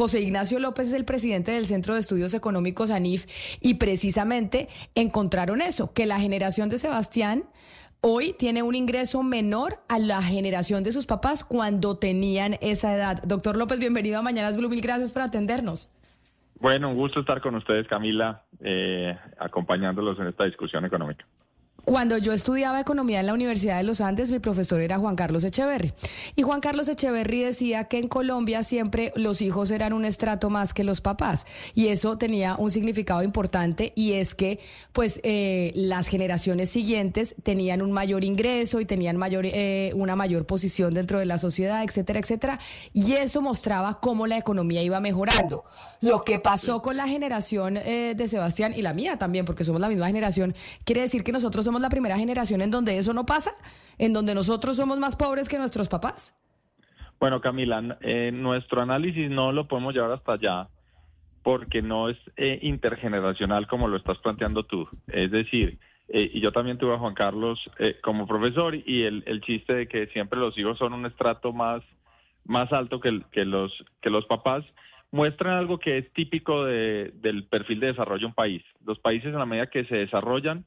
José Ignacio López es el presidente del Centro de Estudios Económicos ANIF y precisamente encontraron eso, que la generación de Sebastián hoy tiene un ingreso menor a la generación de sus papás cuando tenían esa edad. Doctor López, bienvenido a Mañanas Blue, mil gracias por atendernos. Bueno, un gusto estar con ustedes, Camila, eh, acompañándolos en esta discusión económica. Cuando yo estudiaba economía en la Universidad de los Andes, mi profesor era Juan Carlos Echeverry. Y Juan Carlos Echeverry decía que en Colombia siempre los hijos eran un estrato más que los papás. Y eso tenía un significado importante y es que pues eh, las generaciones siguientes tenían un mayor ingreso y tenían mayor, eh, una mayor posición dentro de la sociedad, etcétera, etcétera. Y eso mostraba cómo la economía iba mejorando. Lo que pasó con la generación eh, de Sebastián y la mía también, porque somos la misma generación, quiere decir que nosotros somos la primera generación en donde eso no pasa, en donde nosotros somos más pobres que nuestros papás. Bueno, Camila, eh, nuestro análisis no lo podemos llevar hasta allá porque no es eh, intergeneracional como lo estás planteando tú. Es decir, eh, y yo también tuve a Juan Carlos como profesor y el, chiste de que siempre los hijos son un estrato más, más alto que, que, los, que los papás muestran algo que es típico de, del perfil de desarrollo de un país. Los países en la medida que se desarrollan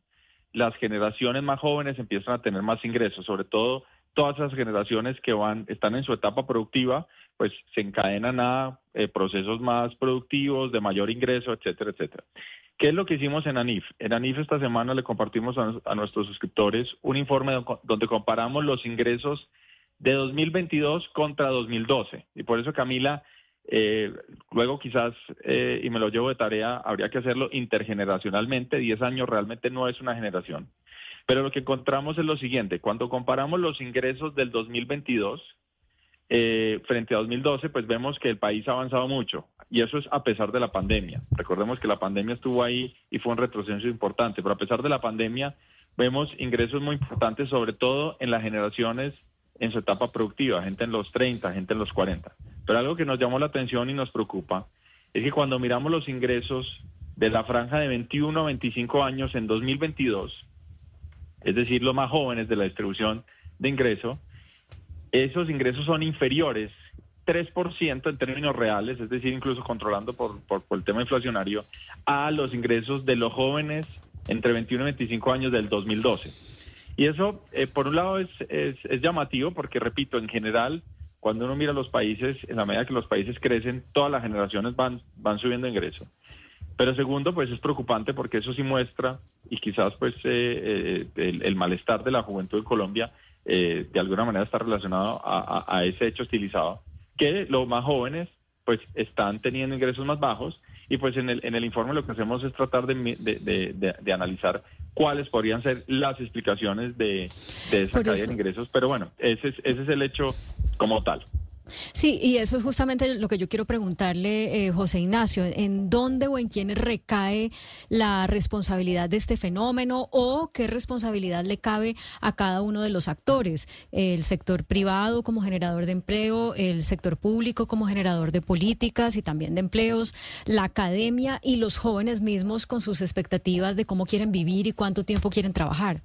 las generaciones más jóvenes empiezan a tener más ingresos, sobre todo todas esas generaciones que van están en su etapa productiva, pues se encadenan a eh, procesos más productivos, de mayor ingreso, etcétera, etcétera. ¿Qué es lo que hicimos en ANIF? En ANIF esta semana le compartimos a, nuestros suscriptores un informe donde comparamos los ingresos de 2022 contra 2012. Y por eso, Camila, eh, luego quizás, eh, y me lo llevo de tarea, habría que hacerlo intergeneracionalmente. Diez años realmente no es una generación. Pero lo que encontramos es lo siguiente. Cuando comparamos los ingresos del 2022 eh, frente a 2012, pues vemos que el país ha avanzado mucho. Y eso es a pesar de la pandemia. Recordemos que la pandemia estuvo ahí y fue un retroceso importante. Pero a pesar de la pandemia, vemos ingresos muy importantes, sobre todo en las generaciones en su etapa productiva, gente en los 30, gente en los 40. Pero algo que nos llamó la atención y nos preocupa es que cuando miramos los ingresos de la franja de 21 a 25 años en 2022, es decir, los más jóvenes de la distribución de ingreso, esos ingresos son inferiores 3% en términos reales, es decir, incluso controlando por, el tema inflacionario, a los ingresos de los jóvenes entre 21 y 25 años del 2012. Y eso, eh, por un lado, es, es, llamativo porque, repito, en general, cuando uno mira los países, en la medida que los países crecen, todas las generaciones van, van subiendo ingreso. Pero segundo, pues es preocupante porque eso sí muestra, y quizás pues eh, eh, el, malestar de la juventud de Colombia de alguna manera está relacionado a, a, ese hecho estilizado, que los más jóvenes pues están teniendo ingresos más bajos y pues en el, en el informe lo que hacemos es tratar de, de, de, de analizar cuáles podrían ser las explicaciones de, de esa caída de ingresos. Pero bueno, ese es, ese es el hecho como tal. Sí, y eso es justamente lo que yo quiero preguntarle, eh, José Ignacio, ¿en dónde o en quiénes recae la responsabilidad de este fenómeno o qué responsabilidad le cabe a cada uno de los actores? El sector privado como generador de empleo, el sector público como generador de políticas y también de empleos, la academia y los jóvenes mismos con sus expectativas de cómo quieren vivir y cuánto tiempo quieren trabajar.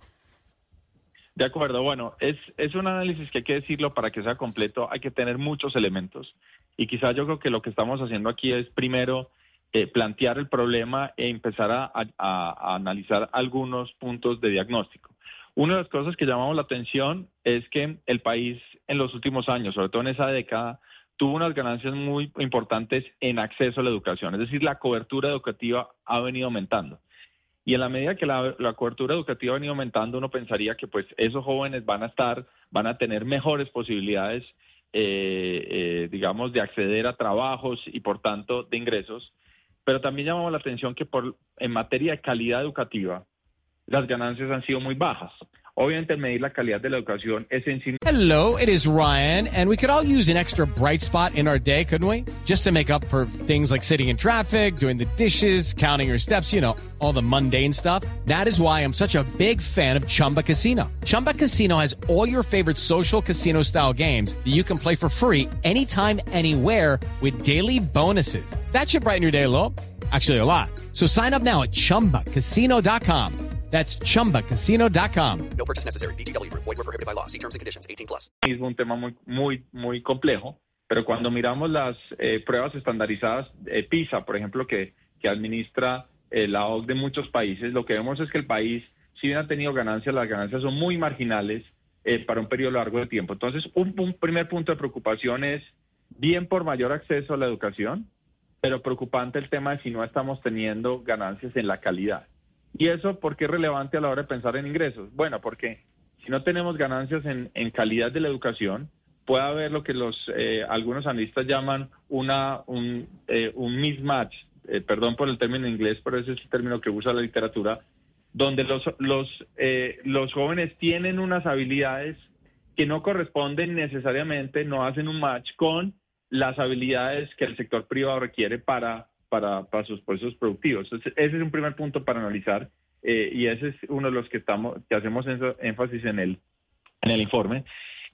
De acuerdo, bueno, es, es un análisis que hay que decirlo para que sea completo, hay que tener muchos elementos y quizás yo creo que lo que estamos haciendo aquí es primero eh, plantear el problema e empezar a, a, analizar algunos puntos de diagnóstico. Una de las cosas que llamamos la atención es que el país en los últimos años, sobre todo en esa década, tuvo unas ganancias muy importantes en acceso a la educación, es decir, la cobertura educativa ha venido aumentando. Y en la medida que la, cobertura educativa ha venido aumentando, uno pensaría que pues esos jóvenes van a estar, van a tener mejores posibilidades, eh, eh, digamos, de acceder a trabajos y por tanto de ingresos. Pero también llamamos la atención que por, en materia de calidad educativa, las ganancias han sido muy bajas. Obviamente medir la calidad de la educación es en sí. Hello, it is Ryan, and we could all use an extra bright spot in our day, couldn't we? Just to make up for things like sitting in traffic, doing the dishes, counting your steps, you know, all the mundane stuff. That is why I'm such a big fan of Chumba Casino. Chumba Casino has all your favorite social casino style games that you can play for free anytime, anywhere with daily bonuses. That should brighten your day a little. Actually, a lot. So sign up now at chumbacasino.com. That's chumbacasino.com. No purchase necessary. BGW. Void were prohibited by law. See terms and conditions 18 plus. Es un tema muy, muy, muy complejo. pero cuando miramos las eh, pruebas estandarizadas, eh, PISA, por ejemplo, que, que administra eh, la OCDE de muchos países, lo que vemos es que el país, si bien ha tenido ganancias, las ganancias son muy marginales para un periodo largo de tiempo. Entonces, un, un primer punto de preocupación es bien por mayor acceso a la educación, pero preocupante el tema de si no estamos teniendo ganancias en la calidad. ¿Y eso por qué es relevante a la hora de pensar en ingresos? Bueno, porque si no tenemos ganancias en, calidad de la educación, puede haber lo que los eh, algunos analistas llaman una un, eh, un mismatch, eh, perdón por el término en inglés, pero ese es el término que usa la literatura, donde los los los jóvenes tienen unas habilidades que no corresponden necesariamente, no hacen un match con las habilidades que el sector privado requiere para para, para sus procesos productivos. ese es un primer punto para analizar y ese es uno de los que estamos que hacemos énfasis en el en el informe.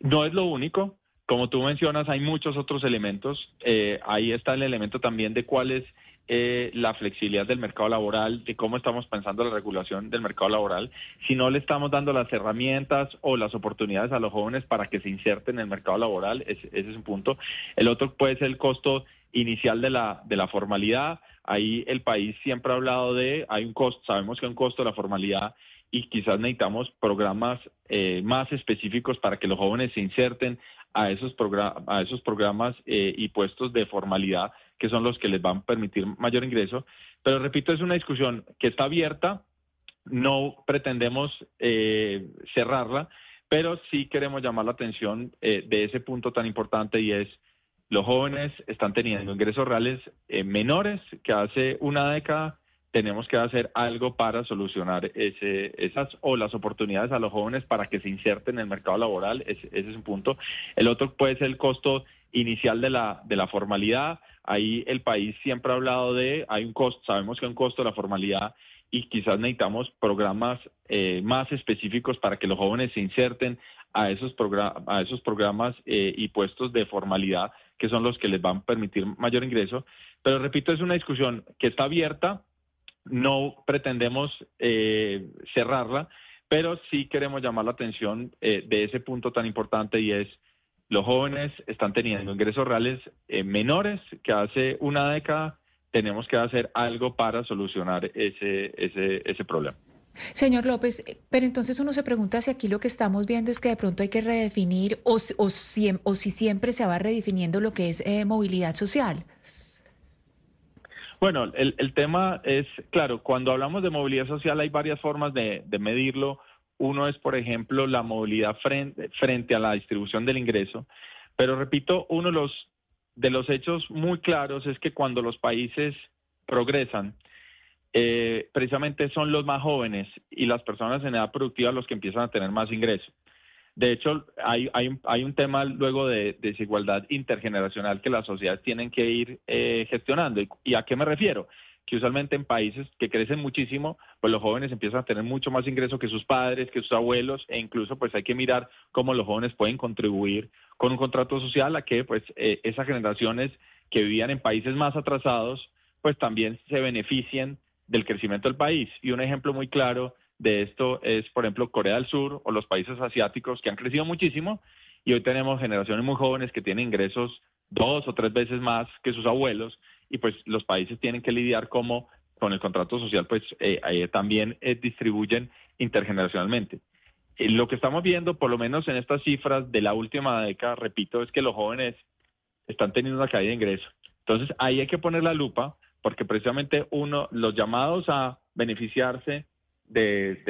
No es lo único, como tú mencionas, hay muchos otros elementos. Eh, ahí está el elemento también de cuál es eh, la flexibilidad del mercado laboral, de cómo estamos pensando la regulación del mercado laboral. Si no le estamos dando las herramientas o las oportunidades a los jóvenes para que se inserten en el mercado laboral, ese es un punto. El otro puede ser el costo inicial de la, de la formalidad. Ahí el país siempre ha hablado de, hay un costo, sabemos que hay un costo de la formalidad y quizás necesitamos programas eh, más específicos para que los jóvenes se inserten a esos, a esos programas eh, y puestos de formalidad que son los que les van a permitir mayor ingreso. Pero repito, es una discusión que está abierta, no pretendemos eh, cerrarla, pero sí queremos llamar la atención de ese punto tan importante y es los jóvenes están teniendo ingresos reales menores que hace una década tenemos que hacer algo para solucionar esas o las oportunidades a los jóvenes para que se inserten en el mercado laboral. Ese, es un punto. El otro puede ser el costo inicial de la, de la formalidad. Ahí el país siempre ha hablado de, hay un costo, sabemos que hay un costo de la formalidad y quizás necesitamos programas eh, más específicos para que los jóvenes se inserten a esos, a esos programas eh, y puestos de formalidad que son los que les van a permitir mayor ingreso. Pero repito, es una discusión que está abierta, no pretendemos eh, cerrarla, pero sí queremos llamar la atención eh, de ese punto tan importante y es los jóvenes están teniendo ingresos reales eh, menores que hace una década. Tenemos que hacer algo para solucionar ese, ese, ese problema. Señor López, pero entonces uno se pregunta si aquí lo que estamos viendo es que de pronto hay que redefinir o, si, o si siempre se va redefiniendo lo que es movilidad social. Bueno, el, tema es, claro, cuando hablamos de movilidad social hay varias formas de, medirlo. Uno es, por ejemplo, la movilidad frente, frente a la distribución del ingreso. Pero repito, uno de los, de los hechos muy claros es que cuando los países progresan, eh, precisamente son los más jóvenes y las personas en edad productiva los que empiezan a tener más ingresos. De hecho, hay, hay, hay un tema luego de, desigualdad intergeneracional que las sociedades tienen que ir eh, gestionando. ¿Y, a qué me refiero? Que usualmente en países que crecen muchísimo, pues los jóvenes empiezan a tener mucho más ingreso que sus padres, que sus abuelos, e incluso pues hay que mirar cómo los jóvenes pueden contribuir con un contrato social a que pues eh, esas generaciones que vivían en países más atrasados, pues también se beneficien del crecimiento del país. Y un ejemplo muy claro de esto es, por ejemplo, Corea del Sur o los países asiáticos que han crecido muchísimo y hoy tenemos generaciones muy jóvenes que tienen ingresos dos o tres veces más que sus abuelos y pues los países tienen que lidiar como con el contrato social pues eh, eh, también eh, distribuyen intergeneracionalmente. lo que estamos viendo, por lo menos en estas cifras de la última década, repito, es que los jóvenes están teniendo una caída de ingresos. Entonces ahí hay que poner la lupa porque precisamente uno, los llamados a beneficiarse del,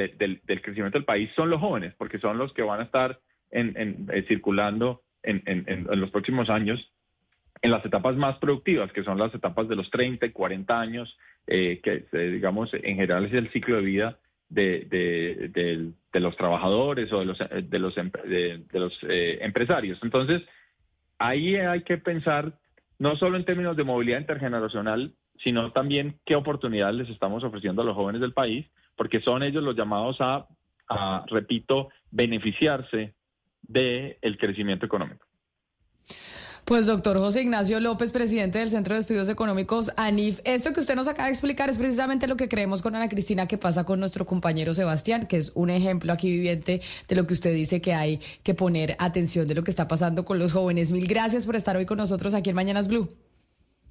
crecimiento del país son los jóvenes, porque son los que van a estar eh, circulando en, los próximos años en las etapas más productivas, que son las etapas de los 30 y 40 años, eh, que eh, digamos en general es el ciclo de vida de, los trabajadores o de los, de los, los empresarios. Entonces, ahí hay que pensar no solo en términos de movilidad intergeneracional, sino también qué oportunidades les estamos ofreciendo a los jóvenes del país porque son ellos los llamados a, repito, beneficiarse del crecimiento económico. Pues doctor José Ignacio López, presidente del Centro de Estudios Económicos ANIF, esto que usted nos acaba de explicar es precisamente lo que creemos con Ana Cristina que pasa con nuestro compañero Sebastián, que es un ejemplo aquí viviente de lo que usted dice que hay que poner atención de lo que está pasando con los jóvenes. Mil gracias por estar hoy con nosotros aquí en Mañanas Blue.